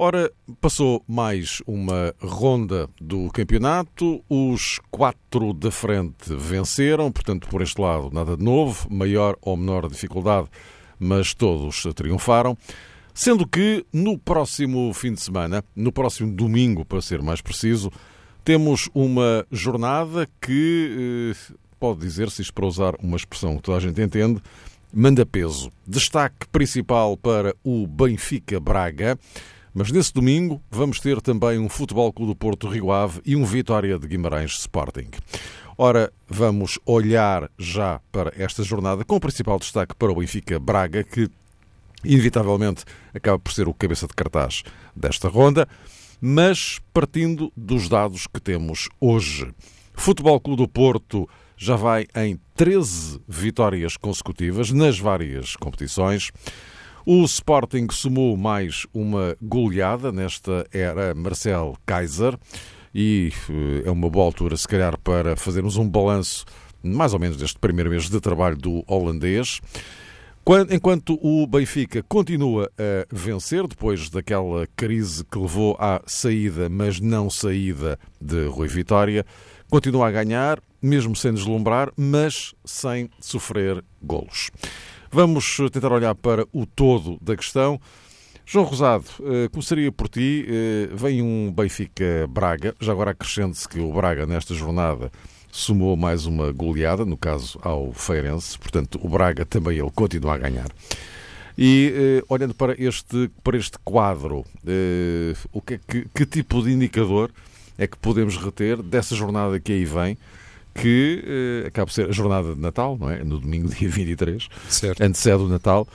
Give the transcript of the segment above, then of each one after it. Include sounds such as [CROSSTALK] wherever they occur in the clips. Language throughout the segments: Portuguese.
Ora, passou mais uma ronda do campeonato. Os quatro da frente venceram, portanto, por este lado, nada de novo, maior ou menor dificuldade, mas todos triunfaram. Sendo que no próximo fim de semana, no próximo domingo, para ser mais preciso, temos uma jornada que eh, pode dizer-se, isto para usar uma expressão que toda a gente entende, manda peso. Destaque principal para o Benfica Braga. Mas nesse domingo vamos ter também um Futebol Clube do Porto Rio Ave e um Vitória de Guimarães Sporting. Ora, vamos olhar já para esta jornada com o principal destaque para o Benfica Braga, que inevitavelmente acaba por ser o cabeça de cartaz desta ronda, mas partindo dos dados que temos hoje. Futebol Clube do Porto já vai em 13 vitórias consecutivas nas várias competições. O Sporting somou mais uma goleada nesta era Marcel Kaiser e eh, é uma boa altura, se calhar, para fazermos um balanço mais ou menos deste primeiro mês de trabalho do holandês. Enquanto o Benfica continua a vencer, depois daquela crise que levou à saída, mas não saída de Rui Vitória, continua a ganhar, mesmo sem deslumbrar, mas sem sofrer golos. Vamos tentar olhar para o todo da questão. João Rosado, eh, começaria por ti. Eh, vem um Benfica-Braga, já agora acrescente-se que o Braga, nesta jornada, somou mais uma goleada, no caso ao Feirense, portanto o Braga também ele continua a ganhar. E eh, olhando para este, para este quadro, o que, é que, que tipo de indicador é que podemos reter dessa jornada que aí vem? Que eh, acaba por ser a jornada de Natal, não é? No domingo, [LAUGHS] dia 23, certo. antecede o Natal,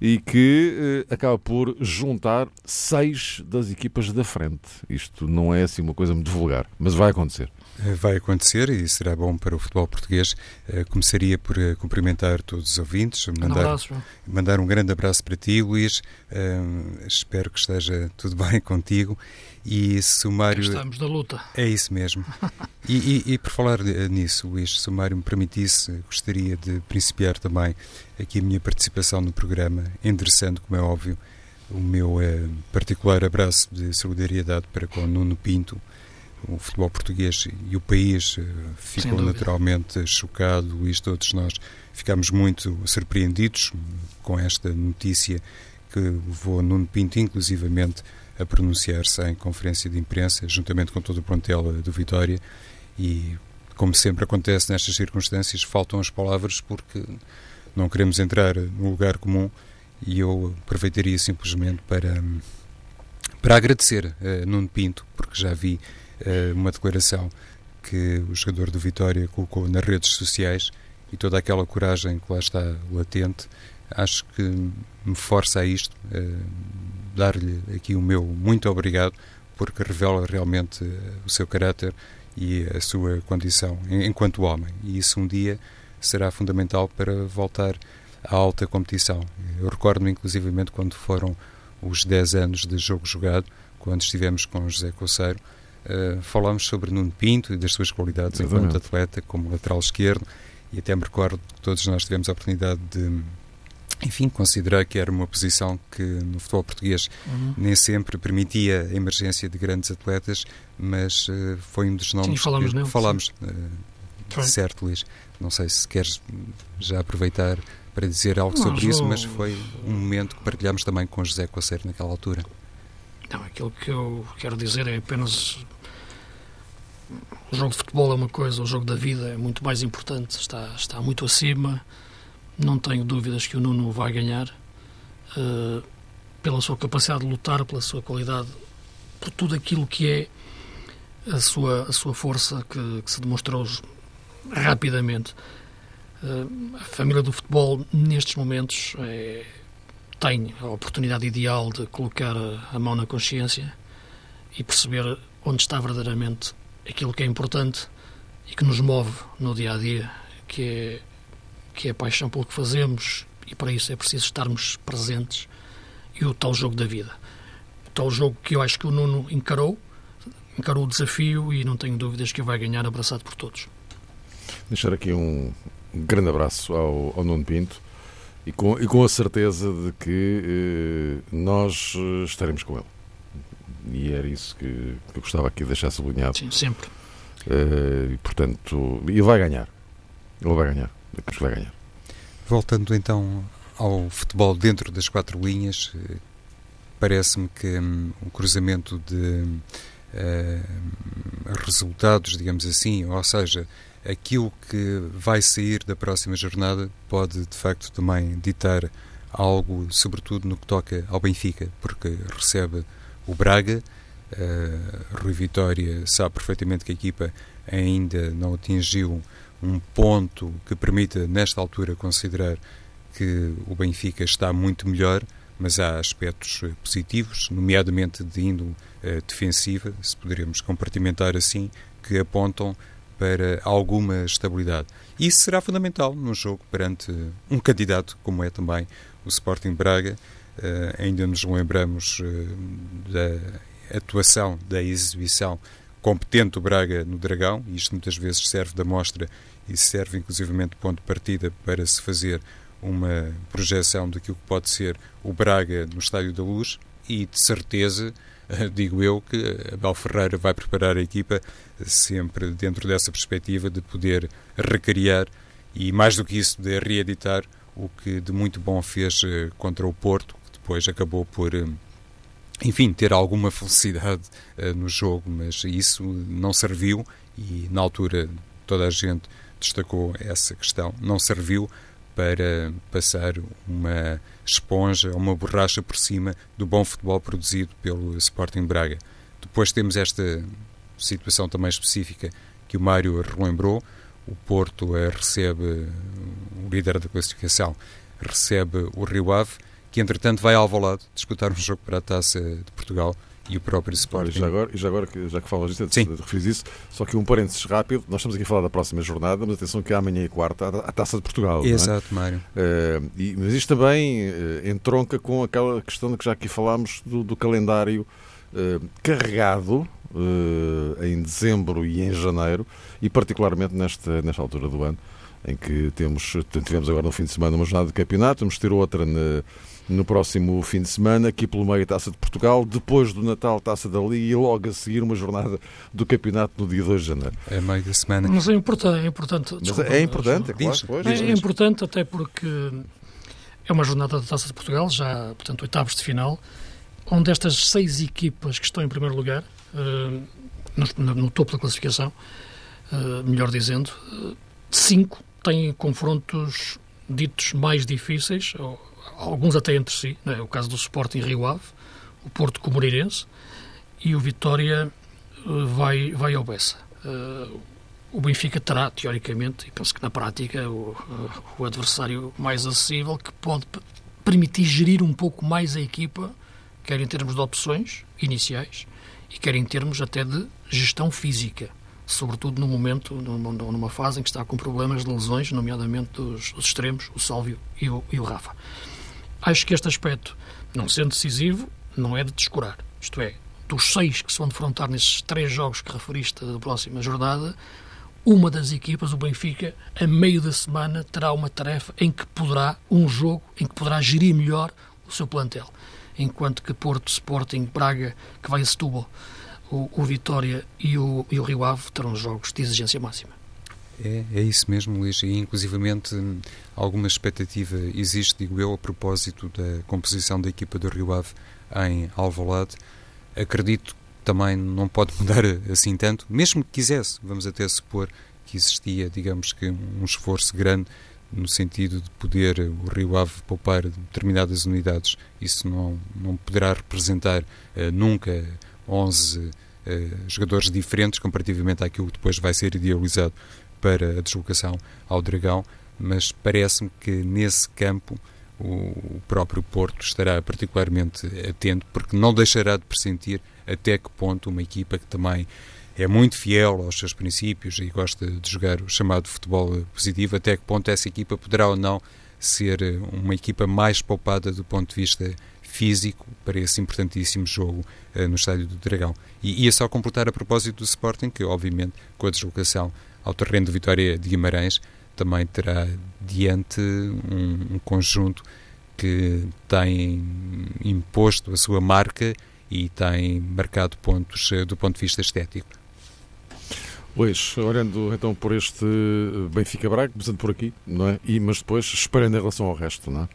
e que eh, acaba por juntar seis das equipas da frente. Isto não é assim uma coisa muito vulgar, mas vai acontecer. Eh, vai acontecer e será bom para o futebol português. Começaria por cumprimentar todos os ouvintes, mandar, um abraço, mandar um grande abraço para ti, Luís. espero que esteja tudo [LAUGHS] bem contigo. E Sumário. Estamos na luta. É isso mesmo. [LAUGHS] e, e, e, por falar nisso, Luís, Sumário me permitisse, gostaria de principiar também aqui a minha participação no programa, endereçando, como é óbvio, o meu particular abraço de solidariedade para com Nuno Pinto o futebol português e o país eh, ficou naturalmente chocado, Luís, todos nós ficámos muito surpreendidos com esta notícia que levou Nuno Pinto, inclusivamente, a pronunciar-se em conferência de imprensa, juntamente com todo o plantel do Vitória, e, como sempre acontece nestas circunstâncias, faltam as palavras porque não queremos entrar no lugar comum e eu aproveitaria simplesmente para, para agradecer a Nuno Pinto, porque já vi uh, uma declaração que o jogador do Vitória colocou nas redes sociais e toda aquela coragem que lá está latente, acho que me força a isto, uh, dar-lhe aqui o meu muito obrigado, porque revela realmente uh, o seu caráter e a sua condição enquanto homem. E isso um dia será fundamental para voltar à alta competição. Eu recordo-me inclusivamente quando foram os 10 anos de jogo jogado, quando estivemos com José Coceiro, Uh, falámos sobre Nuno Pinto e das suas qualidades Exatamente. enquanto atleta, como lateral esquerdo, e até me recordo que todos nós tivemos a oportunidade de, enfim, considerar que era uma posição que no futebol português uhum. nem sempre permitia a emergência de grandes atletas, mas uh, foi um dos nomes sim, falamos que nele, falámos. Uh, certo, Luís. Não sei se queres já aproveitar para dizer algo não, sobre isso, mas foi um momento que partilhámos também com José Coceiro naquela altura. Não, aquilo que eu quero dizer é apenas o jogo de futebol é uma coisa, o jogo da vida é muito mais importante, está, está muito acima. Não tenho dúvidas que o Nuno vai ganhar uh, pela sua capacidade de lutar, pela sua qualidade, por tudo aquilo que é a sua, a sua força que, que se demonstrou rapidamente. Uh, a família do futebol, nestes momentos, é, tem a oportunidade ideal de colocar a mão na consciência e perceber onde está verdadeiramente aquilo que é importante e que nos move no dia a dia, que é, que é a paixão pelo que fazemos e para isso é preciso estarmos presentes e o tal jogo da vida. O tal jogo que eu acho que o Nuno encarou, encarou o desafio e não tenho dúvidas que vai ganhar abraçado por todos. Deixar aqui um grande abraço ao, ao Nuno Pinto e com, e com a certeza de que eh, nós eh, estaremos com ele. E era isso que, que eu gostava aqui de deixar sublinhado. Sim, sempre. Eh, e, portanto, ele vai ganhar. Ele vai ganhar. Vai ganhar. Voltando então ao futebol dentro das quatro linhas, eh, parece-me que um, o cruzamento de uh, resultados, digamos assim, ou seja, aquilo que vai sair da próxima jornada pode de facto também ditar algo, sobretudo no que toca ao Benfica, porque recebe o Braga. Uh, Rui Vitória sabe perfeitamente que a equipa ainda não atingiu um ponto que permita, nesta altura, considerar que o Benfica está muito melhor, mas há aspectos positivos, nomeadamente de índole uh, defensiva, se poderemos compartimentar assim, que apontam para alguma estabilidade. Isso será fundamental num jogo perante um candidato como é também o Sporting Braga. Uh, ainda nos lembramos uh, da atuação, da exibição competente do Braga no Dragão, isto muitas vezes serve de amostra e serve inclusivamente de ponto de partida para se fazer uma projeção daquilo que pode ser o Braga no Estádio da Luz e de certeza [LAUGHS] digo eu que Abel Ferreira vai preparar a equipa sempre dentro dessa perspectiva de poder recriar e mais do que isso de reeditar o que de muito bom fez eh, contra o Porto, que depois acabou por eh, enfim, ter alguma felicidade uh, no jogo, mas isso não serviu e na altura toda a gente destacou essa questão, não serviu para passar uma esponja, uma borracha por cima do bom futebol produzido pelo Sporting Braga. Depois temos esta situação também específica que o Mário relembrou. O Porto eh, recebe, o líder da classificação, recebe o Rio Ave, que entretanto vai ao Alvalade disputar um jogo para a Taça de Portugal e o próprio Sporting. Olha, já agora, já agora já que falas disso, Sim. isso, só que um parênteses rápido, nós estamos aqui a falar da próxima jornada, mas atenção que amanhã e quarta a Taça de Portugal. Exato, é? Mário. Uh, e, mas isto também uh, entronca com aquela questão que já aqui falámos do, do calendário uh, carregado em dezembro e em janeiro, e particularmente nesta, nesta altura do ano, em que temos, tivemos agora no fim de semana uma jornada de campeonato, vamos ter outra na no próximo fim de semana, aqui pelo meio Taça de Portugal, depois do Natal Taça da Liga e logo a seguir uma jornada do campeonato no dia 2 de janeiro. É meio da semana. Mas é importante, é importante. Desculpa, é importante, é, claro, pois, é, é importante até porque é uma jornada da Taça de Portugal, já, portanto, oitavos de final, onde estas seis equipas que estão em primeiro lugar, uh, no, no, topo da classificação, uh, melhor dizendo, uh, cinco têm confrontos ditos mais difíceis, ou, alguns até entre si, é? o caso do Sporting Rio Ave, o Porto com e o Vitória uh, vai, vai ao Bessa. Uh, o Benfica terá, teoricamente, e penso que na prática, o, uh, o adversário mais acessível que pode permitir gerir um pouco mais a equipa, quer em termos de opções iniciais e quer em termos até de gestão física sobretudo no momento, numa fase em que está com problemas de lesões, nomeadamente dos extremos, o Sálvio e o, e o Rafa. Acho que este aspecto, não sendo decisivo, não é de descurar. Isto é, dos seis que se vão defrontar nesses três jogos que referiste da próxima jornada, uma das equipas, o Benfica, a meio da semana terá uma tarefa em que poderá, um jogo, em que poderá gerir melhor o seu plantel. Enquanto que Porto, Sporting, Braga, que vai a Setúbal, o, o Vitória e o, e o Rio Ave terão jogos de exigência máxima. É, é isso mesmo, Luís, e inclusivamente alguma expectativa existe, digo eu, a propósito da composição da equipa do Rio Ave em Alvalade. Acredito também não pode mudar [LAUGHS] assim tanto, mesmo que quisesse, vamos até supor que existia, digamos que um esforço grande no sentido de poder o Rio Ave poupar determinadas unidades. Isso não, não poderá representar uh, nunca 11 uh, jogadores diferentes comparativamente àquilo que depois vai ser idealizado para a deslocação ao Dragão, mas parece-me que nesse campo o próprio Porto estará particularmente atento, porque não deixará de pressentir até que ponto uma equipa que também é muito fiel aos seus princípios e gosta de jogar o chamado futebol positivo, até que ponto essa equipa poderá ou não ser uma equipa mais poupada do ponto de vista físico para esse importantíssimo jogo uh, no Estádio do Dragão. E ia só completar a propósito do Sporting, que obviamente com a deslocação ao terreno de Vitória de Guimarães também terá diante um, um conjunto que tem imposto a sua marca e tem marcado pontos uh, do ponto de vista estético. Luís, olhando então por este Benfica Braga, começando por aqui, não é? E, mas depois esperando em relação ao resto, não é?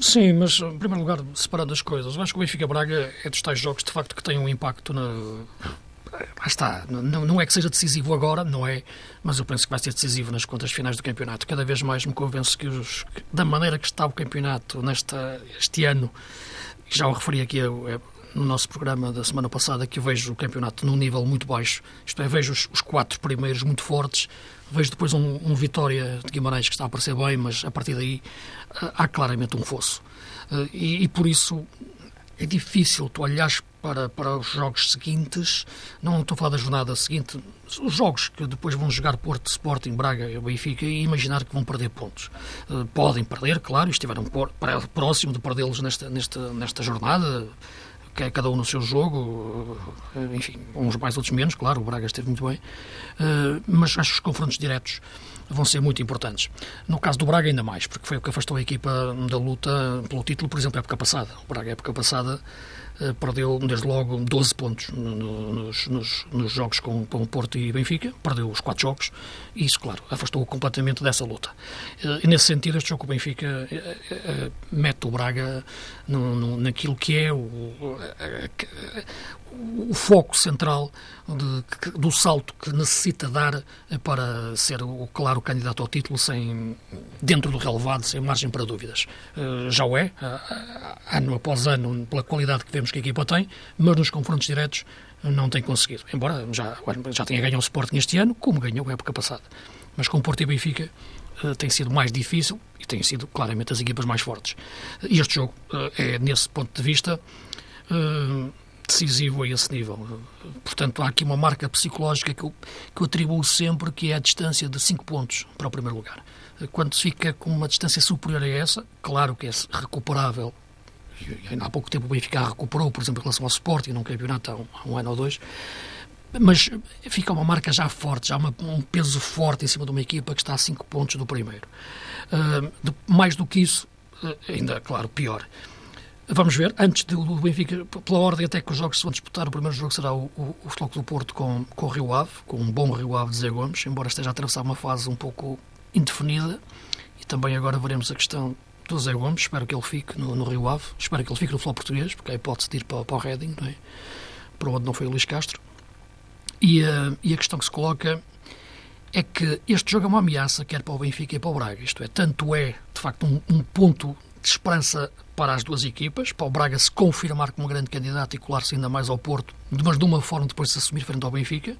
Sim, mas em primeiro lugar, separando as coisas, eu acho que o Benfica Braga é dos tais jogos de facto que têm um impacto na. Lá está, não, não é que seja decisivo agora, não é, mas eu penso que vai ser decisivo nas contas finais do campeonato. Cada vez mais me convenço que, os, que da maneira que está o campeonato nesta, este ano, já o referi aqui é, no nosso programa da semana passada, que eu vejo o campeonato num nível muito baixo, isto é, vejo os, os quatro primeiros muito fortes, vejo depois um, um Vitória de Guimarães que está a aparecer bem, mas a partir daí há claramente um fosso. Eh, e, e, por isso é difícil tu olhares para, para os jogos seguintes, não estou a falar da jornada seguinte, os jogos que depois vão jogar Porto, Sporting, Braga e Benfica e imaginar que vão perder pontos. Eh, podem perder, claro, estiveram próximo de perdê-los nesta, nesta, nesta jornada, cada um no seu jogo, eh, enfim, uns mais, outros menos, claro, o Braga esteve muito bem, mas acho que os confrontos diretos vão ser muito importantes. No caso do Braga, ainda mais, porque foi o que afastou a equipa da luta pelo título, por exemplo, a época passada. O Braga, a época passada, eh, perdeu, desde logo, 12 pontos nos, nos, nos jogos com, com o Porto e Benfica, perdeu os quatro jogos, e isso, claro, afastou-o completamente dessa luta. Eh, e, nesse sentido, este jogo com o Benfica eh, mete o Braga no, no, naquilo que é o, o foco central de, do salto que necessita dar para ser o claro candidato ao título sem dentro do relevado, sem margem para dúvidas. Eh, já o é, ano após ano, pela qualidade que vemos que a equipa tem, mas nos confrontos diretos não tem conseguido. Embora já, já tenha ganho o Sporting este ano, como ganhou a época passada. Mas com Porto e Benfica eh, tem sido mais difícil e têm sido claramente as equipas mais fortes. E este jogo eh, é, nesse ponto de vista, decisivo a esse nível. Portanto, há aqui uma marca psicológica que eu, que eu atribuo sempre, que é a distância de 5 pontos para o primeiro lugar. Quando se fica com uma distância superior a essa, claro que é recuperável. Há pouco tempo o Benfica recuperou, por exemplo, em relação ao Sporting, num campeonato há um, ano ou dois, mas fica uma marca já forte, já uma, um peso forte em cima de uma equipa que está a 5 pontos do primeiro. Uh, de, mais do que isso, uh, ainda, claro, pior. Vamos ver, antes do Benfica, pela ordem até que os jogos se vão disputar, o primeiro jogo será o, o, o Futebol do Porto com, com o Rio Ave, com um bom Rio Ave de Zé Gomes, embora esteja a atravessar uma fase um pouco indefinida, e também agora veremos a questão do Zé Gomes, espero que ele fique no, no Rio Ave, espero que ele fique no futebol português, porque hipótese de ir para, para o Reading, é? para onde não foi o Luís Castro. E, uh, e a questão que se coloca é que este jogo é uma ameaça, quer para o Benfica e para o Braga. Isto é, tanto é, de facto, um, um ponto de esperança para as duas equipas, para o Braga se confirmar como grande candidato e colar-se ainda mais ao Porto, mas de uma forma depois de se assumir frente ao Benfica,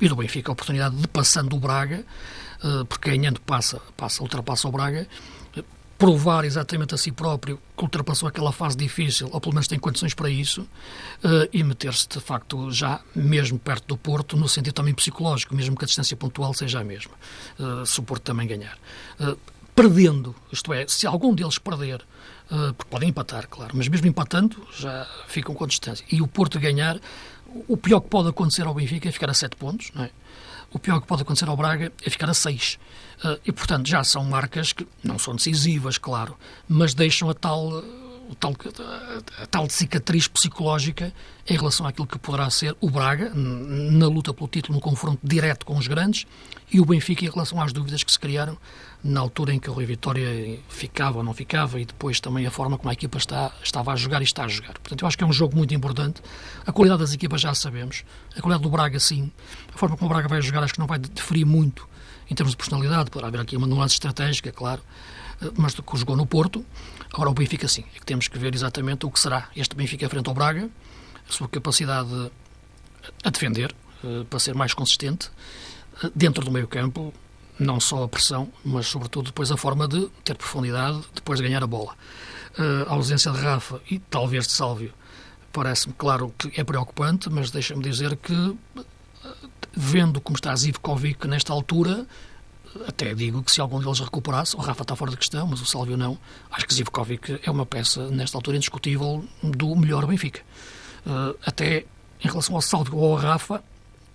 e do Benfica a oportunidade de passando o Braga, eh, porque ganhando passa, passa, ultrapassa o Braga, provar exatamente a si próprio que ultrapassou aquela fase difícil, ou pelo menos tem condições para isso, uh, e meter-se de facto já mesmo perto do Porto, no sentido também psicológico, mesmo que a distância pontual seja a mesma, se o Porto também ganhar. Perdendo, isto é, se algum deles perder, uh, porque podem empatar, claro, mas mesmo empatando já ficam com distância. E o Porto ganhar, o pior que pode acontecer ao Benfica é ficar a 7 pontos, não é? O pior que pode acontecer ao Braga é ficar a 6. Uh, e, portanto, já são marcas que não são decisivas, claro, mas deixam a tal tal, a, a, tal cicatriz psicológica em relação àquilo que poderá ser o Braga na luta pelo título, no confronto direto com os grandes, e o Benfica em relação às dúvidas que se criaram na altura em que o Rui Vitória ficava ou não ficava e depois também a forma como a equipa está, estava a jogar e está a jogar. Portanto, eu acho que é um jogo muito importante. A qualidade das equipas já sabemos. A qualidade do Braga, sim. A forma como o Braga vai jogar acho que não vai diferir muito em termos de personalidade. Poderá haver aqui uma nuance estratégica, claro, eh, mas do que jogou no Porto. Agora, o Benfica, sim. É que temos que ver exatamente o que será este Benfica frente ao Braga, a sua capacidade a defender, eh, para ser mais consistente, eh, dentro do meio campo, não só a pressão, mas sobretudo depois a forma de ter profundidade, depois de ganhar a bola. Uh, a ausência de Rafa e talvez de Sálvio parece-me, claro, que é preocupante, mas deixa-me dizer que, vendo como está Zivkovic nesta altura, até digo que se algum deles recuperasse, o Rafa está fora de questão, mas o Sálvio não, acho que Zivkovic é uma peça, nesta altura, indiscutível do melhor Benfica. Uh, até em relação ao Sálvio ou ao Rafa,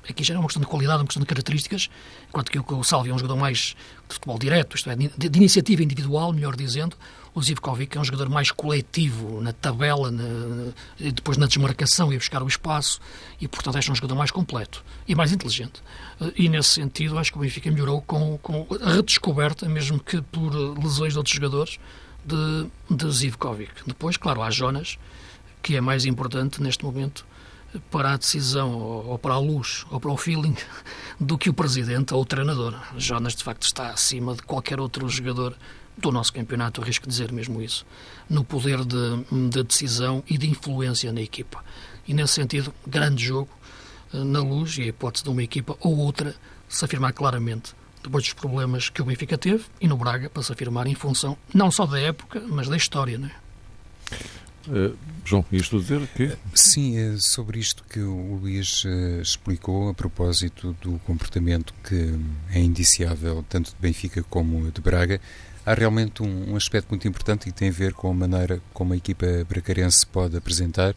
aqui já é uma questão de qualidade, uma questão de características, enquanto que o Sálvio é um jogador mais de futebol direto, isto é, de, de iniciativa individual, melhor dizendo, o Zivkovic é um jogador mais coletivo na tabela, na, depois na desmarcação e buscar o espaço, e portanto é um jogador mais completo e mais inteligente. E nesse sentido acho que o Benfica melhorou com, com a redescoberta, mesmo que por lesões de outros jogadores, de, de Zivkovic. Depois, claro, há Jonas, que é mais importante neste momento para a decisão ou para a luz ou para o feeling do que o presidente ou o treinador. Jonas, de facto, está acima de qualquer outro jogador do nosso campeonato, arrisco dizer mesmo isso, no poder de, de decisão e de influência na equipa. E nesse sentido, grande jogo eh, na luz e a hipótese de uma equipa ou outra se afirmar claramente depois dos problemas que o Benfica teve e no Braga para se afirmar em função não só da época, mas da história, não é? Uh, João, isto dizer que? Sim, é sobre isto que o Luís uh, explicou a propósito do comportamento que é indiciável tanto de Benfica como de Braga há realmente um, um, aspecto muito importante e tem a ver com a maneira como a equipa bracarense pode apresentar.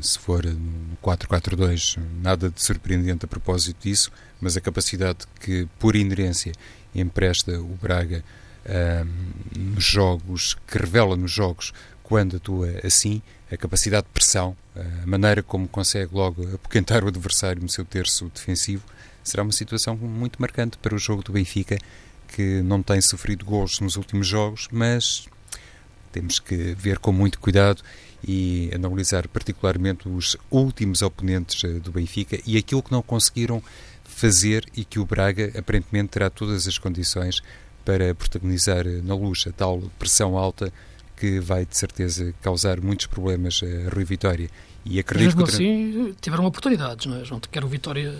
Se for no 4-4-2, nada de surpreendente a propósito disso, mas a capacidade que, por inerência, empresta o Braga uh, nos jogos, que revela nos jogos quando atua assim, a capacidade de pressão, a maneira como consegue logo apoquentar o adversário no seu terço defensivo, será uma situação muito marcante para o jogo do Benfica que não tem sofrido gols nos últimos jogos, mas temos que ver com muito cuidado e analisar particularmente os últimos oponentes eh, do Benfica e aquilo que não conseguiram fazer e que o Braga aparentemente terá todas as condições para protagonizar eh, na luz a tal pressão alta que vai de certeza causar muitos problemas a Rui Vitória. E acredito Mesmo que assim, tiveram oportunidades, não é, João? Quer o Vitória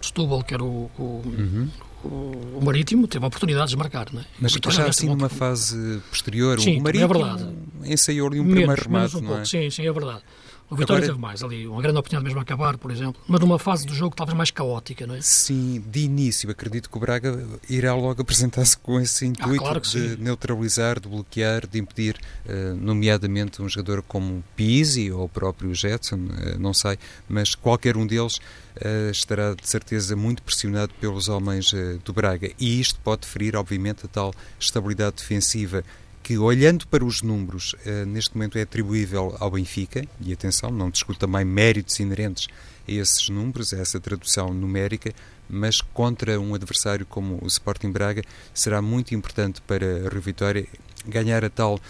de Setúbal, quer o, o, uhum o, o Marítimo teve oportunidades de marcar, não é? Mas já assim numa fase posterior, sim, o é Marítimo é verdade. ensaiou ali um menos, primeiro remate, um não é? Sim, sim, é verdade. O Vitória Agora, teve mais ali, uma grande oportunidade mesmo a acabar, por exemplo, mas numa fase do jogo talvez mais caótica, não é? Sim, de início, acredito que o Braga irá logo apresentar-se com esse intuito ah, claro de sim. neutralizar, de bloquear, de impedir, uh, nomeadamente um jogador como Pizzi ou o próprio Jetson, uh, não sei, mas qualquer um deles uh, estará de certeza muito pressionado pelos homens do Braga e isto pode ferir, obviamente, a tal estabilidade defensiva que, olhando para os números, uh, neste momento é atribuível ao Benfica, e atenção, não discuto também méritos inerentes a esses números, a essa tradução numérica, mas contra um adversário como o Sporting Braga, será muito importante para a Rio Vitória ganhar a tal uh,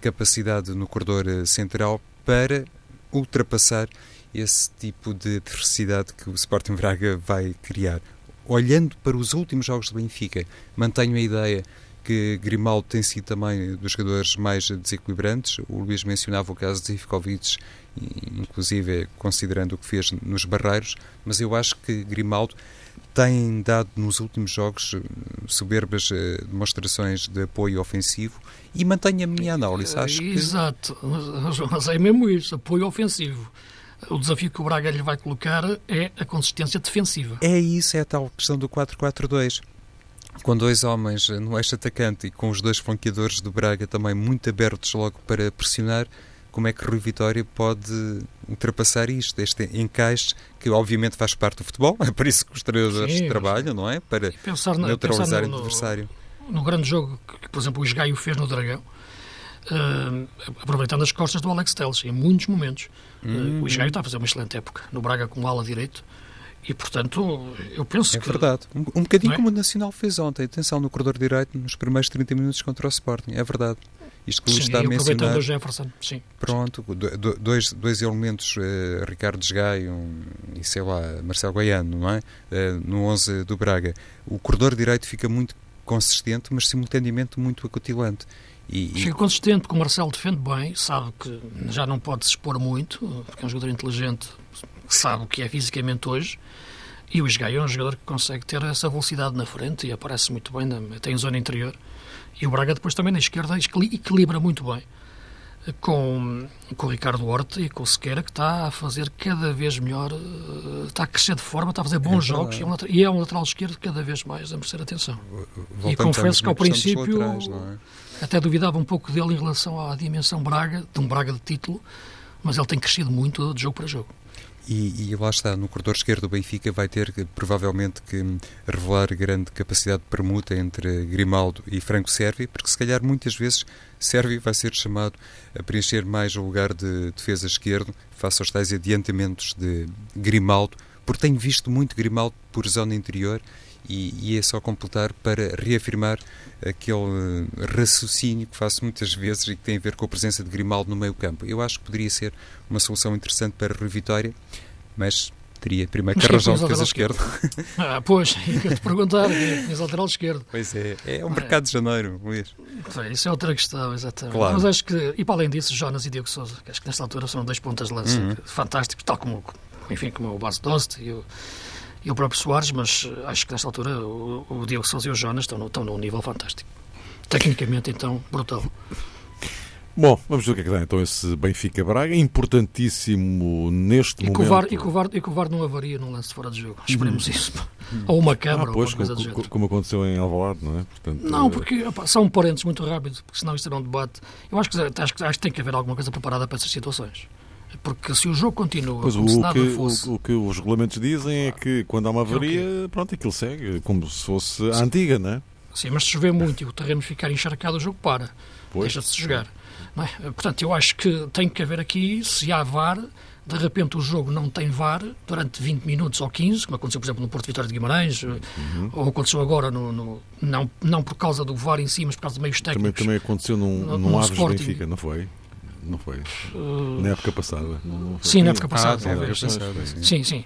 capacidade no corredor eh, central para ultrapassar esse tipo de adversidade que o Sporting Braga vai criar. Olhando para os últimos jogos do Benfica, mantenho a ideia que Grimaldo tem sido também dos jogadores mais desequilibrantes. O Luís mencionava o caso de Ivkovic, inclusive considerando o que fez nos Barreiros, mas eu acho que Grimaldo tem dado nos últimos jogos eh, soberbas eh, demonstrações de apoio ofensivo e mantenho a minha análise. Acho que... Exato, mas é mesmo isso, apoio ofensivo. O desafio que o Braga lhe vai colocar é a consistência defensiva. É isso, é a tal questão do 4-4-2 com dois homens no eixo atacante e com os dois flanqueadores do Braga também muito abertos logo para pressionar, como é que Rui Vitória pode ultrapassar isto, este encaixe que obviamente faz parte do futebol, [LAUGHS] é por isso que os treinadores trabalham, não é? Para na, neutralizar o adversário. No, no, grande jogo que, por exemplo, o Esgaio fez no Dragão, uh, aproveitando as costas do Alex Telles, em muitos momentos. Uh, o Esgaio está a fazer uma excelente época no Braga com o ala direito. E, portanto, eu penso é que... É verdade. Um, um bocadinho é? como o Nacional fez ontem. Atenção, no corredor direito, nos primeiros 30 minutos contra o Sporting. É verdade. Isto que o está a mencionar... o Jefferson, sim. Pronto, dois, dois elementos, uh, Ricardo Desgaio um, e, sei lá, Marcelo Goiano, não é? Uh, no 11 do Braga. O corredor direito fica muito consistente, mas simultaneamente muito acutilante. E, Fica consistente, que o Marcelo defende bem, sabe que já não pode se expor muito, porque é um jogador inteligente, sabe o que é fisicamente hoje, e o Esgaio é um jogador que consegue ter essa velocidade na frente e aparece muito bem, até em zona interior. E o Braga depois também na esquerda equilibra muito bem. com, com o Ricardo Horta e com o Sequeira, que está a fazer cada vez melhor, eh, está a crescer de forma, está a fazer bons é jogos e é, um lateral, e é um lateral esquerdo cada vez mais a merecer atenção. Voltamos e confesso que ao princípio laterais, é? até duvidava um pouco dele em relação à dimensão Braga, de um Braga de título, mas ele tem crescido muito de jogo para jogo. E, e, lá está, no corredor esquerdo o Benfica vai ter provavelmente que revelar grande capacidade de permuta entre Grimaldo e Franco Servi, porque se calhar muitas vezes Servi vai ser chamado a preencher mais o lugar de defesa esquerdo, face aos tais adiantamentos de Grimaldo, porque tenho visto muito Grimaldo por zona interior e, e, é só completar para reafirmar aquele raciocínio que faço muitas vezes e que tem a ver com a presença de Grimaldo no meio campo. Eu acho que poderia ser uma solução interessante para Rui Vitória, mas teria primeiro que arranjar um defesa esquerdo. Ah, pois, ia-te perguntar, tinhas lateral esquerdo. Pois é, é um mercado de janeiro, Luís. Isso é outra questão, exatamente. Claro. Mas acho que, e para além disso, Jonas e Diogo Souza, que acho que nesta altura são dois pontas de lança uhum. fantásticos, tal como, enfim, como o Bas Dost e o e o próprio Soares, mas eh, acho que nesta altura o, o Diogo Sousa e o Jonas estão, no, estão num nível fantástico. Tecnicamente, então, brutal. Bom, vamos ver o que é que dá então esse Benfica Braga, importantíssimo neste e momento. E, covar, e covar não avaria num lance fora de jogo, esperemos hum. isso. [LAUGHS] Ou uma câmara, ah, pois, ou coisa como, género. Como aconteceu em Alvalade, não é? Portanto, não, porque opa, são parentes muito rápido, porque senão isto era um debate. Eu acho que, acho, acho que tem que haver alguma coisa preparada para essas situações. Porque se o jogo continua pois como o, que, fosse... O, o, que os regulamentos dizem é que quando há uma avaria, é pronto, aquilo segue, como se fosse a antiga, não é? Sim, mas se chover muito e o terreno ficar encharcado, o jogo para. Deixa-se de jogar. É? Portanto, eu acho que tem que haver aqui, se há VAR, de repente o jogo não tem VAR durante 20 minutos ou 15, como aconteceu, por exemplo, no Porto Vitória de Guimarães, uhum. ou aconteceu agora, no, no, não, não por causa do VAR em si, mas por causa de meios técnicos. Também, também aconteceu num, no, num Aves Benfica, não foi? Não foi? Uh, na época passada? Não, não sim, na época passada, ah. Passada, sim. sim, sim.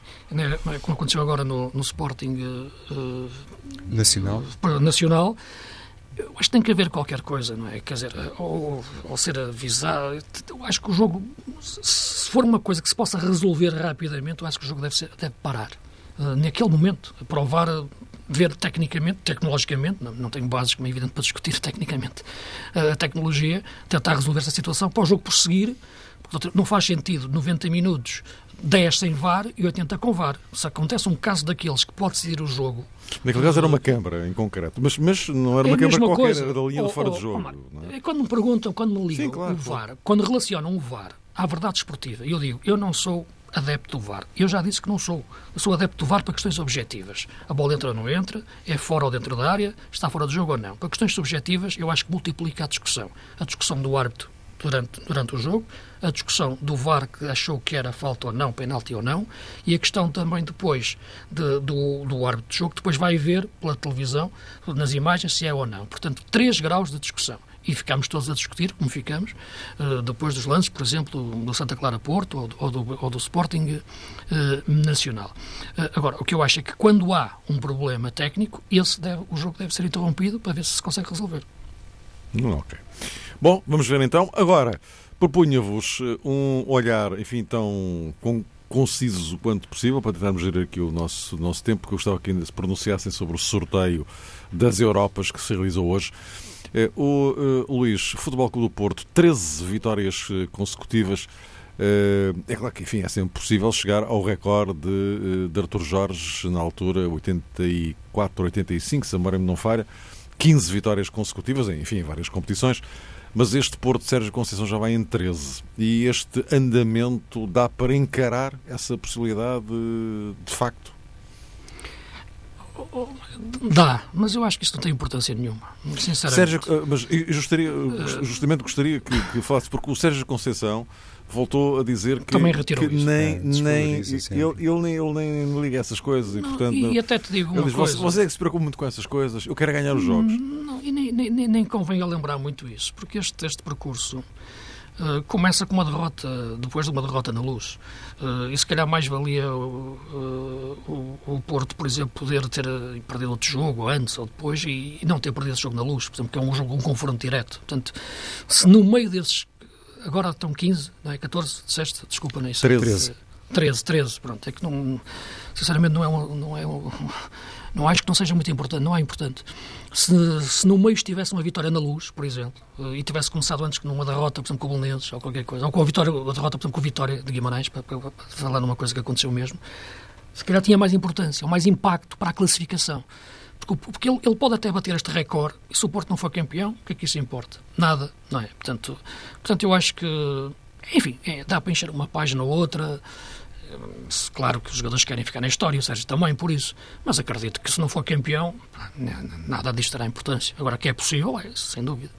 Como aconteceu agora no, no Sporting uh, Nacional. Nacional. Eu acho que tem que haver qualquer coisa, não é? Quer dizer, ou, ou ser avisado. Eu acho que o jogo, se for uma coisa que se possa resolver rapidamente, eu acho que o jogo deve, ser, deve parar. Uh, naquele momento, provar ver tecnicamente, tecnologicamente, não, não tenho bases, como é evidente, para discutir [LAUGHS] tecnicamente a tecnologia, tentar resolver essa situação para o jogo prosseguir. Portanto, não faz sentido 90 minutos, 10 sem VAR e 80 com VAR. Se acontece um caso daqueles que pode decidir o jogo. Naquele caso era uma câmara em concreto, mas, mas não era uma é câmara qualquer, coisa. era da linha oh, de fora oh, de jogo. Oh, é? Quando me perguntam, quando me ligam Sim, claro, o VAR, claro. quando relacionam o VAR à verdade esportiva, eu digo, eu não sou adepto do VAR. Eu já disse que não sou. Eu sou adepto do VAR para questões objetivas. A bola entra ou não entra, é fora ou dentro da área, está fora do jogo ou não. Para questões subjetivas, eu acho que multiplica a discussão. A discussão do árbitro durante, durante o jogo, a discussão do VAR que achou que era falta ou não, penalti ou não, e a questão também depois de, do, do árbitro de jogo, depois vai ver pela televisão, nas imagens, se é ou não. Portanto, três graus de discussão e ficámos todos a discutir, como ficamos, uh, depois dos lances, por exemplo, do Santa Clara Porto ou do, ou do, ou do Sporting uh, Nacional. Uh, agora, o que eu acho é que quando há um problema técnico, esse deve, o jogo deve ser interrompido para ver se se consegue resolver. Ok. Bom, vamos ver então. Agora, propunha-vos um olhar, enfim, tão conciso o quanto possível para tentarmos gerir aqui o nosso, nosso tempo, porque eu gostava que ainda se pronunciassem sobre o sorteio das Europas que se realizou hoje. É, o uh, Luís, Futebol Clube do Porto, 13 vitórias uh, consecutivas. É claro que, enfim, é sempre possível chegar ao recorde de, de Jorge, na altura 84, 85, se a memória me não falha. 15 vitórias consecutivas, enfim, em várias competições. Mas este Porto de Sérgio Conceição já vai em 13. E este andamento dá para encarar essa possibilidade de facto? Dá, mas eu acho que isso não tem importância nenhuma, sinceramente. Sérgio, eh, mas gostaria, justamente gostaria que, que falasse, porque o Sérgio Conceição voltou a dizer que, Também retirou que isso. nem, é, nem ele, ele, nem ele nem liga essas coisas e, portanto, e até te digo uma diz, coisa. Você, é que se preocupa muito com essas coisas, eu quero ganhar os jogos. Não, e nem, nem, nem convém a lembrar muito isso, porque este, este percurso Uh, começa com uma derrota, depois de uma derrota na luz. Uh, e se calhar mais valia o, uh, o, o, Porto, por exemplo, poder ter perdido outro jogo antes ou depois e, e, não ter perdido esse jogo na luz, por exemplo, que é um jogo, um confronto direto. Portanto, se no meio desses. Agora estão 15, não é? 14, disseste? Desculpa, não é isso? 13. 13, 13, pronto. É que não. Sinceramente, não é um. Não é um Não acho que não seja muito importante, não é importante. Se, se no meio estivesse uma vitória na luz, por exemplo, eh, e tivesse começado antes com uma derrota, por exemplo, com o Belenenses ou qualquer coisa, ou com a vitória, a derrota, por exemplo, com a vitória de Guimarães, para, para, para falar numa coisa que aconteceu mesmo, se calhar tinha mais importância, ou mais impacto para a classificação. Porque, porque ele, ele, pode até bater este recorde e se o Porto não for campeão, o que é que isso importa? Nada, não é? Portanto, portanto eu acho que, enfim, é, dá para encher uma página ou outra. Claro que os jogadores querem ficar na história, o Sérgio também por isso, mas acredito que se não for campeão, nada disto terá importância. Agora, que é possível, é, sem dúvida.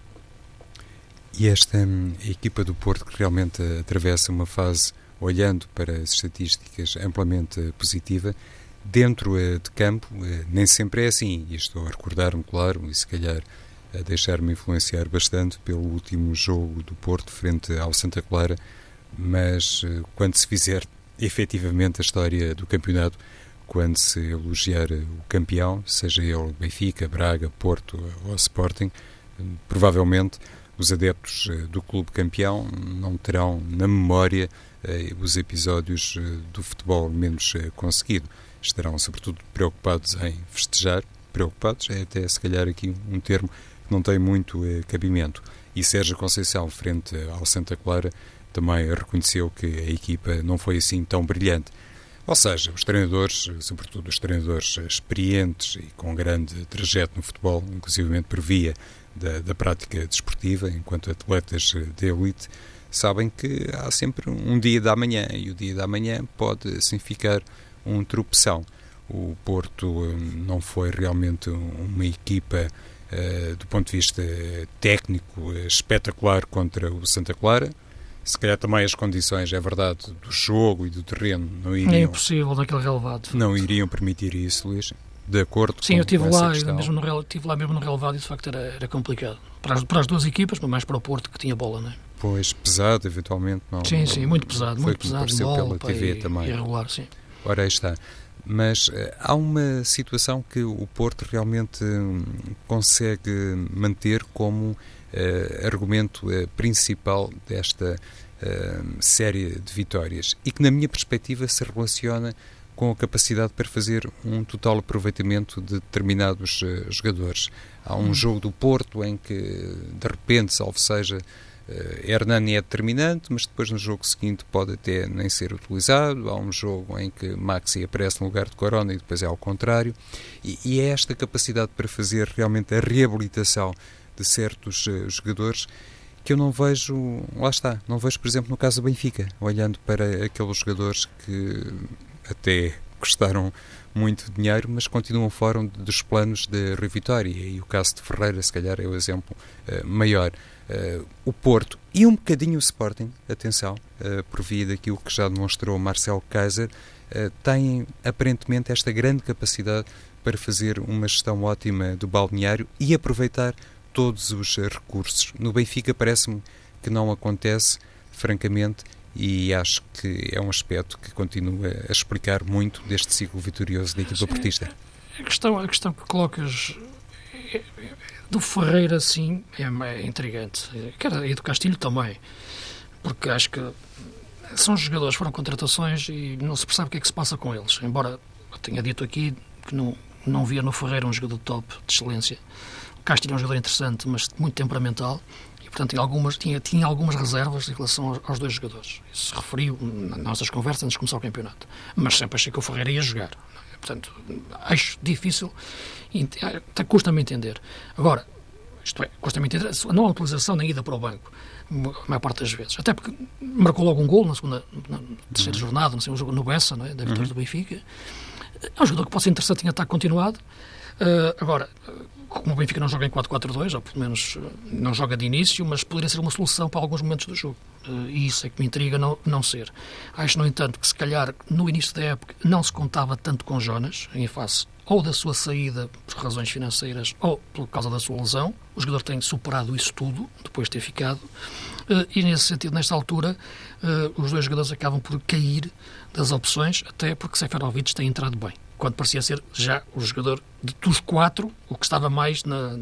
E esta hum, equipa do Porto que realmente atravessa uma fase, olhando para as estatísticas, amplamente positiva, dentro uh, de campo, uh, nem sempre é assim. E estou a recordar-me, claro, e se calhar a deixar-me influenciar bastante pelo último jogo do Porto frente ao Santa Clara, mas uh, quando se fizer efetivamente a história do campeonato, quando se elogiar o campeão, seja ele Benfica, Braga, Porto ou Sporting, provavelmente os adeptos do clube campeão não terão na memória os episódios do futebol menos conseguido estarão sobretudo preocupados em festejar, preocupados é até se calhar aqui um termo que não tem muito eh, cabimento. E Sérgio Conceição, frente ao Santa Clara, também reconheceu que a equipa não foi assim tão brilhante. Ou seja, os treinadores, sobretudo os treinadores experientes e com grande trajeto no futebol, inclusive por via da, da prática desportiva, enquanto atletas de elite, sabem que há sempre um dia da manhã e o dia da manhã pode significar um tropeção. O Porto eh, não foi realmente uma equipa uh, do ponto de vista técnico espetacular contra o Santa Clara. Se calhar também as condições, é verdade, do jogo e do terreno não iriam. É impossível naquele relevado. Não iriam permitir isso, Luís. De acordo Sim, com, eu estive lá, mesmo no, estive lá mesmo no relevado e de facto era, era complicado. Para as, para as, duas equipas, mas mais para o Porto que tinha bola, não é? Pois, pesado, eventualmente. Não, sim, sim, muito pesado, foi muito pesado. Mole, pela TV e, também. Irregular, sim. Ora, aí está. Mas uh, há uma situação que o Porto realmente um, consegue manter como argumento uh, principal desta série de vitórias e que, na minha perspectiva, se relaciona com a capacidade para fazer um total aproveitamento de determinados jogadores. Há um hum. jogo do Porto em que, de repente, salvo seja, Hernani é determinante, mas depois no jogo seguinte pode até nem ser utilizado. Há um jogo em que Maxi aparece no lugar de Corona e depois é ao contrário. E, e é esta capacidade para fazer realmente a reabilitação de certos uh, jogadores que eu não vejo, lá está, não vejo, por exemplo, no caso do Benfica, olhando para aqueles jogadores que até custaram muito dinheiro, mas continuam fora dos planos de Rio Vitória. E o caso de Ferreira, se calhar, é o exemplo uh, maior. Uh, o Porto e um bocadinho o Sporting, atenção, uh, por via daquilo que já demonstrou Marcel Kaiser, têm aparentemente esta grande capacidade para fazer uma gestão ótima do balneário e aproveitar todos os recursos. No Benfica parece-me que não acontece, francamente, e acho que é um aspecto que continua a explicar muito deste ciclo vitorioso da equipa portista. A questão, a questão que colocas é, do Ferreira, sim, é, é intrigante. E do Castilho também. Porque acho que são jogadores, foram contratações e não se percebe o que é que se passa com eles. Embora eu tenha dito aqui que não, não via no Ferreira um jogador top, de excelência. Castilho é um jogador interessante, mas muito temperamental portanto, tinha algumas, tinha, tinha algumas reservas em relação aos, aos dois jogadores. Isso se referiu nas nossas conversas antes de começar o campeonato. Mas sempre achei que o Ferreira ia jogar. Portanto, acho difícil, até custa-me entender. Agora, isto é, custa-me entender, não a utilização nem ida para o banco, a maior parte das vezes. Até porque marcou logo um gol na segunda, na terceira uhum. jornada, não sei, um jogo no Bessa, não é? da vitória uhum. do Benfica. É um jogador que pode ser interessante em ataque continuado. Uh, agora, como o Benfica não joga em 4-4-2, ou pelo menos eh, não joga de início, mas poderia ser uma solução para alguns momentos do jogo. Eh, e isso é que me intriga não, não ser. Acho, no entanto, que se calhar no início da época não se contava tanto com Jonas, em face ou da sua saída por razões financeiras ou por causa da sua lesão. O jogador tem superado isso tudo, depois de ter ficado. Eh, e nesse sentido, nesta altura, os dois jogadores acabam por cair das opções, até porque Seferovic tem entrado bem quando parecia ser já o jogador de, dos quatro, o que estava mais na,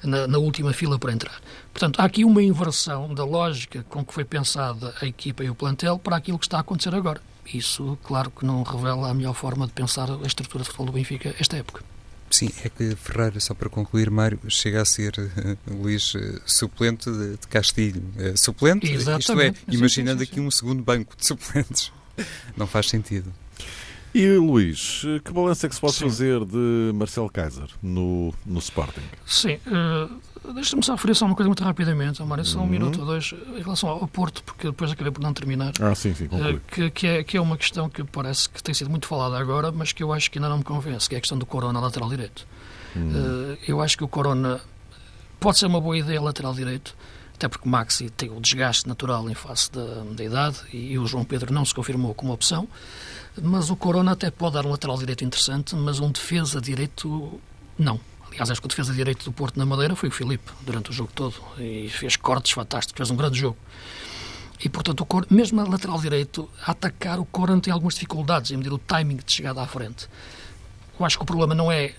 na, na, última fila para entrar. Portanto, há aqui uma inversão da lógica com que foi pensada a equipa e o plantel para aquilo que está a acontecer agora. Isso, claro que não revela a melhor forma de pensar a estrutura de futebol do Benfica esta época. Sim, é que Ferreira, só para concluir, Mário, chega a ser uh, Luís uh, suplente de, de Castilho. Uh, suplente, Exatamente. isto é, Sim, imaginando sim, sim, aqui um segundo banco de [LAUGHS] suplentes. Não faz sentido. E Luís, que balanço é que se pode Sim. fazer de Marcelo Kaiser no, no Sporting? Sim, uh, deixa-me só referir só uma coisa muito rapidamente, Mário, só um Uhum. minuto ou dois, em relação ao Porto, porque depois acabei por não terminar. Ah, sim, sim, Uh, que, que, é, que é uma questão que parece que tem sido muito falada agora, mas que eu acho que ainda não me convence, que é a questão do Corona lateral direito. Hum. Uh, eu acho que o Corona pode ser uma boa ideia lateral direito, até porque o Maxi tem o desgaste natural em face da, da idade e, e o João Pedro não se confirmou como opção, mas o Corona até pode dar um lateral direito interessante, mas um defesa direito não. Aliás, acho que o defesa direito do Porto na Madeira foi o Filipe durante o jogo todo e fez cortes fantásticos, fez um grande jogo. E, portanto, o Cor, mesmo a lateral direito, a atacar, o Corona tem algumas dificuldades em medir o timing de chegada à frente. Eu acho que o problema não é.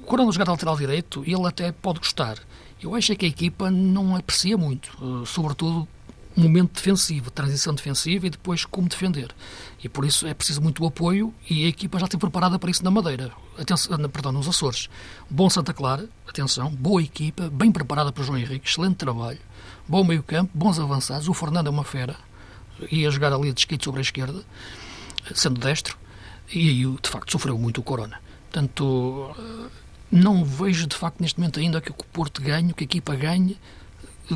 O Corona jogar lateral direito, ele até pode gostar. Eu acho é que a equipa não aprecia muito, eh, sobretudo momento defensivo, transição defensiva e depois como defender. E por isso é preciso muito apoio e a equipa já esteve preparada para isso na Madeira, atenção, perdão, nos Açores. Bom Santa Clara, atenção, boa equipa, bem preparada para o João Henrique, excelente trabalho, bom meio campo, bons avançados, o Fernando é uma fera, ia jogar ali de esquito sobre a esquerda, sendo destro, e aí de facto sofreu muito o Corona. Portanto, eh, não vejo de facto neste momento ainda que o Porto ganhe, que a equipa ganhe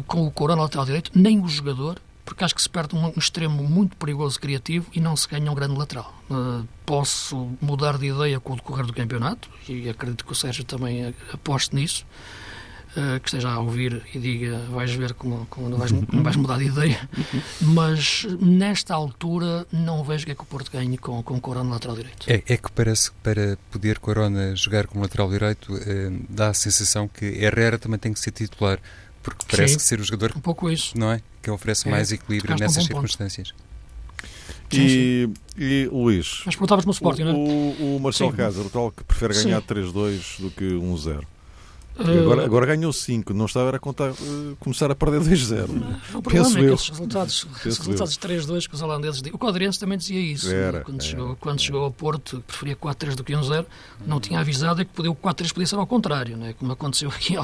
com o Corona lateral direito, nem o jogador, porque acho que se perde um, extremo muito perigoso criativo e não se ganha um grande lateral. Eh, posso mudar de ideia com o decorrer do campeonato e acredito que o Sérgio também eh, aposte nisso. eh, que esteja a ouvir e diga vais ver como, como não, vais, não vais mudar de ideia mas nesta altura não vejo que é que o Porto ganhe com, com o Corona lateral direito É, é que parece que para poder Corona jogar como lateral direito eh, dá a sensação que Herrera também tem que ser titular, porque parece Sim. que ser o jogador um pouco isso não é? que oferece É, mais equilíbrio tocaste num nessas ponto. circunstâncias. E, e Luís, mas perguntavas-me o o, Sporting, não é? o, o Marcelo Sim. Kaiser, o tal que prefere ganhar Sim. 3-2 do que 1-0. Eh, Agora, agora ganhou 5, não estava a contar, eh, começar a perder 2-0. o problema penso é que eu. esses resultados, Penso resultados de 3-2 que os holandeses o Codrense também dizia isso Era, quando, era. chegou, quando chegou ao Porto preferia 4-3 do que 1-0 não tinha avisado é que podia, o 4-3 podia ser ao contrário não é? como aconteceu aqui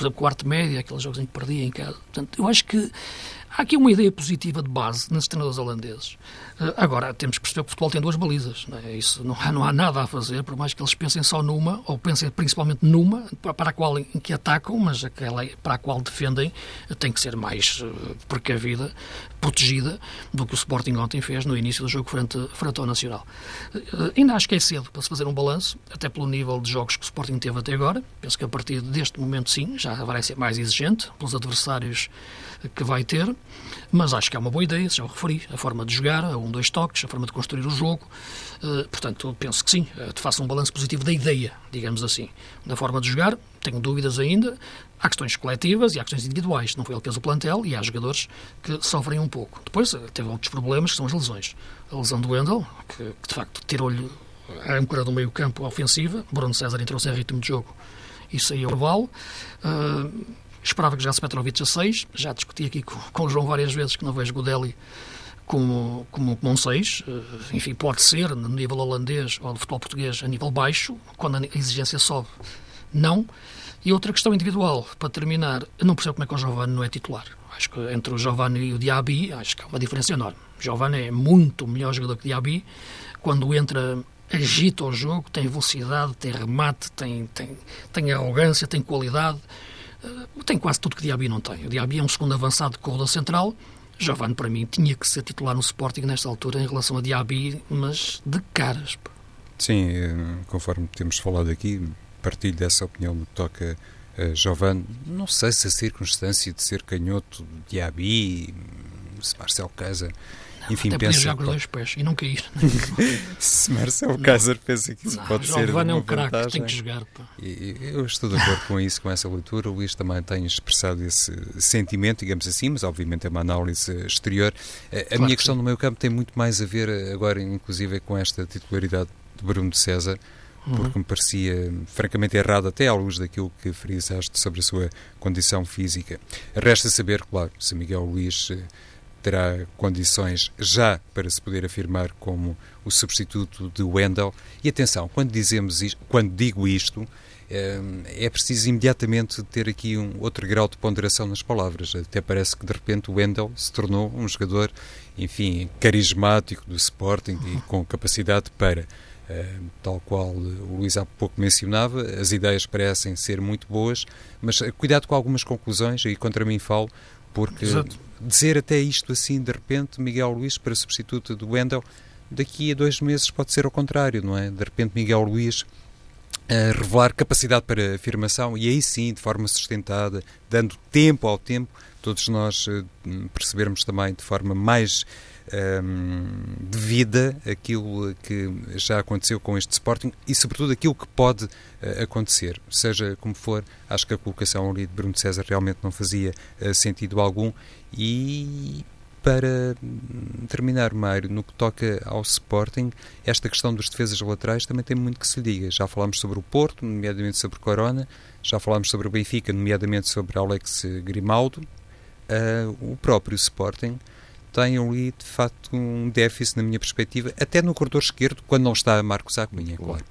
por exemplo, quarto médio, aqueles jogos em que perdia em casa portanto eu acho que há aqui uma ideia positiva de base nos treinadores holandeses Eh, agora temos que perceber que o futebol tem duas balizas não é? isso não há, não há nada a fazer por mais que eles pensem só numa ou pensem principalmente numa para- a qual em que atacam mas aquela para a qual defendem tem que ser mais eh, precavida protegida do que o Sporting ontem fez no início do jogo frente, frente ao Nacional. Eh, Ainda acho que é cedo para se fazer um balanço, até pelo nível de jogos que o Sporting teve até agora. Penso que a partir deste momento, sim, já vai ser mais exigente pelos adversários que vai ter, mas acho que é uma boa ideia, já o referi, a forma de jogar, a um, dois toques, a forma de construir o jogo. Eh, Portanto, penso que sim, eh, faço um balanço positivo da ideia, digamos assim, da forma de jogar. Tenho dúvidas ainda. Há questões coletivas e há questões individuais. Não foi ele que fez o plantel e há jogadores que sofrem um pouco. Depois eh, teve outros problemas, que são as lesões. A lesão do Wendel, que, que de facto tirou-lhe a âncora do meio campo ofensiva. Bruno César entrou sem ritmo de jogo e saiu ao valo. Uh, esperava que já se Petrovic a 6. Já discuti aqui com, com o João várias vezes que não vejo Godelli como, como, como um 6. Uh, enfim, pode ser no nível holandês ou do futebol português a nível baixo, quando a exigência sobe, não. E outra questão individual, para terminar, eu não percebo como é que o Giovanni não é titular. Acho que entre o Giovanni e o Diaby, acho que há uma diferença enorme. O Giovanni é muito melhor jogador que o Diaby. Quando entra, agita o jogo, tem velocidade, tem remate, tem, tem, tem arrogância, tem qualidade. Uh, tem quase tudo que o Diaby não tem. O Diaby é um segundo avançado de corredor central. Giovanni, para mim, tinha que ser titular no Sporting nesta altura em relação a Diaby, mas de caras. Sim, eh, conforme temos falado aqui, partilho dessa opinião no que toca a Giovanni. Não sei se a circunstância de ser canhoto de Abi, se Marcel Kaiser, enfim, Até pensa jogar com dois pés e não cair. [LAUGHS] se Marcel Kaiser pensa que isso Não, pode ser Giovanni é uma um craque, tem que jogar. pá. Eu estou de acordo com isso, com essa leitura. O Luís também tem expressado esse sentimento, digamos assim, mas obviamente é uma análise exterior. A Claro minha que questão no meio campo tem muito mais a ver agora, inclusive, com esta titularidade de Bruno de César, Uhum. porque me parecia francamente errado, até à luz daquilo que frisaste sobre a sua condição física. Resta saber, claro, se Miguel Luís eh, terá condições já para se poder afirmar como o substituto de Wendel. E atenção, quando dizemos isto, quando digo isto, é preciso imediatamente ter aqui um outro grau de ponderação nas palavras. Até parece que de repente o Wendel se tornou um jogador, enfim, carismático do Sporting e com capacidade para, uh, tal qual o Luís há pouco mencionava, as ideias parecem ser muito boas, mas cuidado com algumas conclusões, e contra mim falo, porque Exato. dizer até isto assim, de repente, Miguel Luís para substituto do Wendel, daqui a dois meses pode ser ao contrário, não é? De repente Miguel Luís a revelar capacidade para afirmação e aí sim, de forma sustentada, dando tempo ao tempo, todos nós uh, percebermos também de forma mais um, ehm, devida aquilo que já aconteceu com este Sporting e, sobretudo, aquilo que pode uh, acontecer. Seja como for, acho que a colocação ali de Bruno César realmente não fazia uh, sentido algum e para terminar, Mário, no que toca ao Sporting, esta questão dos defesas laterais também tem muito que se lhe diga. Já falámos sobre o Porto, nomeadamente sobre Corona, já falámos sobre o Benfica, nomeadamente sobre Alex Grimaldo. Uh, o próprio Sporting tem ali, de facto, um déficit, na minha perspectiva, até no corredor esquerdo, quando não está Marcos Acunha, claro.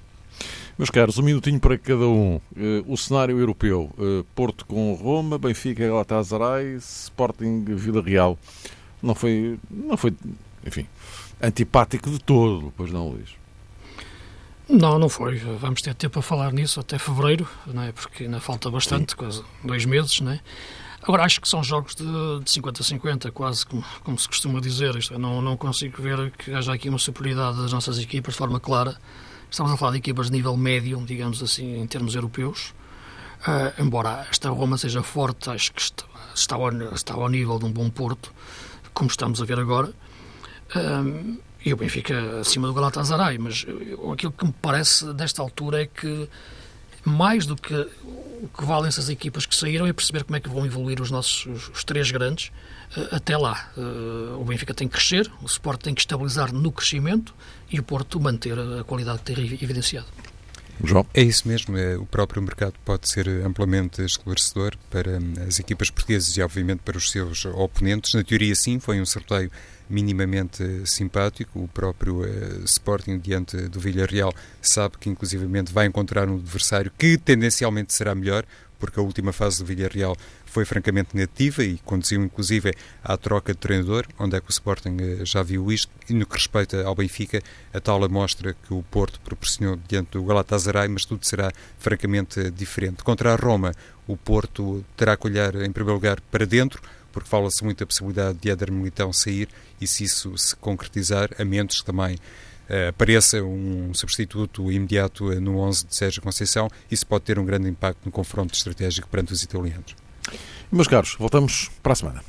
Meus caros, um minutinho para cada um. Uh, o cenário europeu: uh, Porto com Roma, Benfica, Galatasaray, Sporting, Vila Real não foi, não foi, enfim, antipático de todo, pois não, Luís? Não, não foi. Vamos ter tempo a falar nisso até fevereiro, não é? porque ainda falta bastante, Sim. quase dois meses. Não é? Agora, acho que são jogos de, de 50 a 50, quase como, como se costuma dizer. Isto é, não, não consigo ver que haja aqui uma superioridade das nossas equipas de forma clara. Estamos a falar de equipas de nível médio, digamos assim, em termos europeus. Uh, embora esta Roma seja forte, acho que está, está, ao, está ao nível de um bom Porto como estamos a ver agora, um, e o Benfica acima do Galatasaray, mas aquilo que me parece nesta altura é que mais do que o que valem essas equipas que saíram é perceber como é que vão evoluir os nossos os, os três grandes uh, até lá. Uh, o Benfica tem que crescer, o Sport tem que estabilizar no crescimento e o Porto manter a qualidade que tem evidenciado. João? É isso mesmo, é, o próprio mercado pode ser amplamente esclarecedor para hum, as equipas portuguesas e, obviamente, para os seus oponentes. Na teoria, sim, foi um sorteio minimamente simpático. O próprio uh, Sporting, diante do Villarreal, sabe que, inclusivamente, vai encontrar um adversário que tendencialmente será melhor, porque a última fase do Villarreal foi francamente negativa e conduziu inclusive à troca de treinador, onde é que o Sporting eh, já viu isto. E no que respeita ao Benfica, a tal amostra que o Porto proporcionou diante do Galatasaray, mas tudo será francamente diferente. Contra a Roma, o Porto terá que olhar em primeiro lugar para dentro, porque fala-se muito da possibilidade de Éder Militão sair e se isso se concretizar, a menos também uh, eh, apareça um substituto imediato eh, no 11 de Sérgio Conceição, isso pode ter um grande impacto no confronto estratégico perante os italianos. Meus caros, voltamos para a semana.